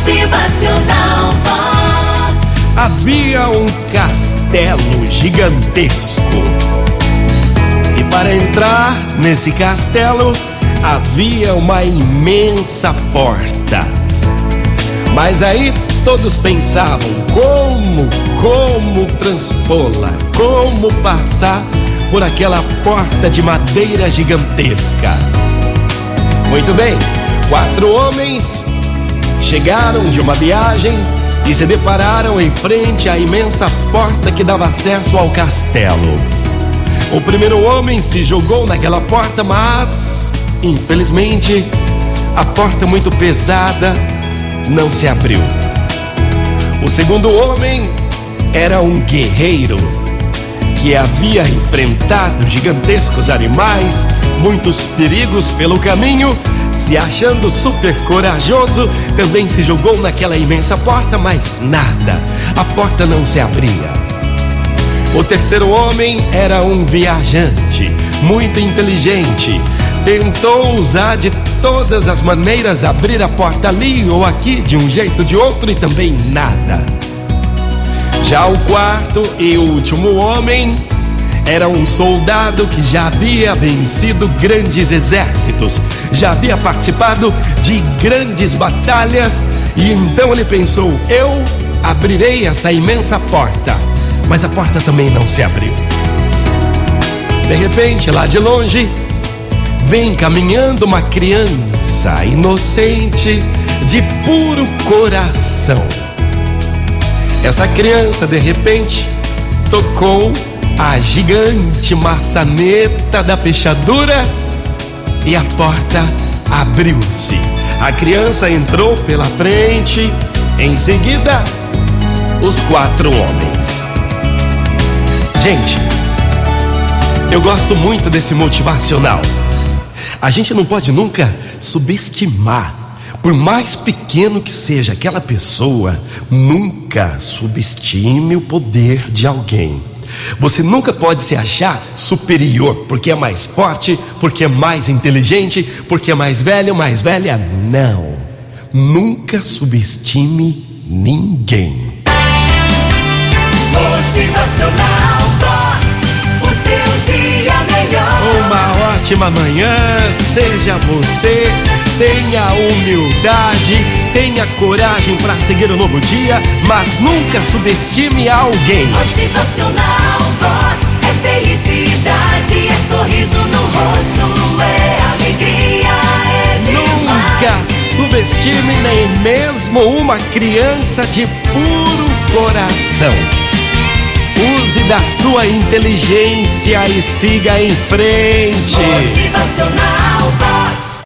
Motivacional Vox. Havia um castelo gigantesco. E para entrar nesse castelo havia uma imensa porta. Mas aí todos pensavam como, como transpô-la, como passar por aquela porta de madeira gigantesca. Muito bem, quatro homens chegaram de uma viagem e se depararam em frente à imensa porta que dava acesso ao castelo. O primeiro homem se jogou naquela porta, mas, infelizmente, a porta muito pesada não se abriu. O segundo homem era um guerreiro que havia enfrentado gigantescos animais, muitos perigos pelo caminho, se achando super corajoso, também se jogou naquela imensa porta, mas nada, a porta não se abria. O terceiro homem era um viajante, muito inteligente. Tentou usar de todas as maneiras abrir a porta ali ou aqui, de um jeito ou de outro, e também nada. Já o quarto e último homem era um soldado que já havia vencido grandes exércitos, já havia participado de grandes batalhas e então ele pensou: eu abrirei essa imensa porta. Mas a porta também não se abriu. De repente, lá de longe, vem caminhando uma criança inocente, de puro coração. Essa criança, de repente, tocou a gigante maçaneta da fechadura e a porta abriu-se. A criança entrou pela frente, em seguida, os quatro homens. Gente, eu gosto muito desse motivacional. A gente não pode nunca subestimar, por mais pequeno que seja aquela pessoa, nunca subestime o poder de alguém. Você nunca pode se achar superior porque é mais forte, porque é mais inteligente, porque é mais velho, mais velha. Não. Nunca subestime ninguém. Motivacional Vox. O seu dia melhor. Uma ótima manhã, seja você. Tenha humildade, tenha coragem para seguir o novo dia, mas nunca subestime alguém. Motivacional Vox. É felicidade, é sorriso no rosto, é alegria, é Nunca demais. subestime nem mesmo uma criança de puro coração. Use da sua inteligência e siga em frente. Motivacional Vox.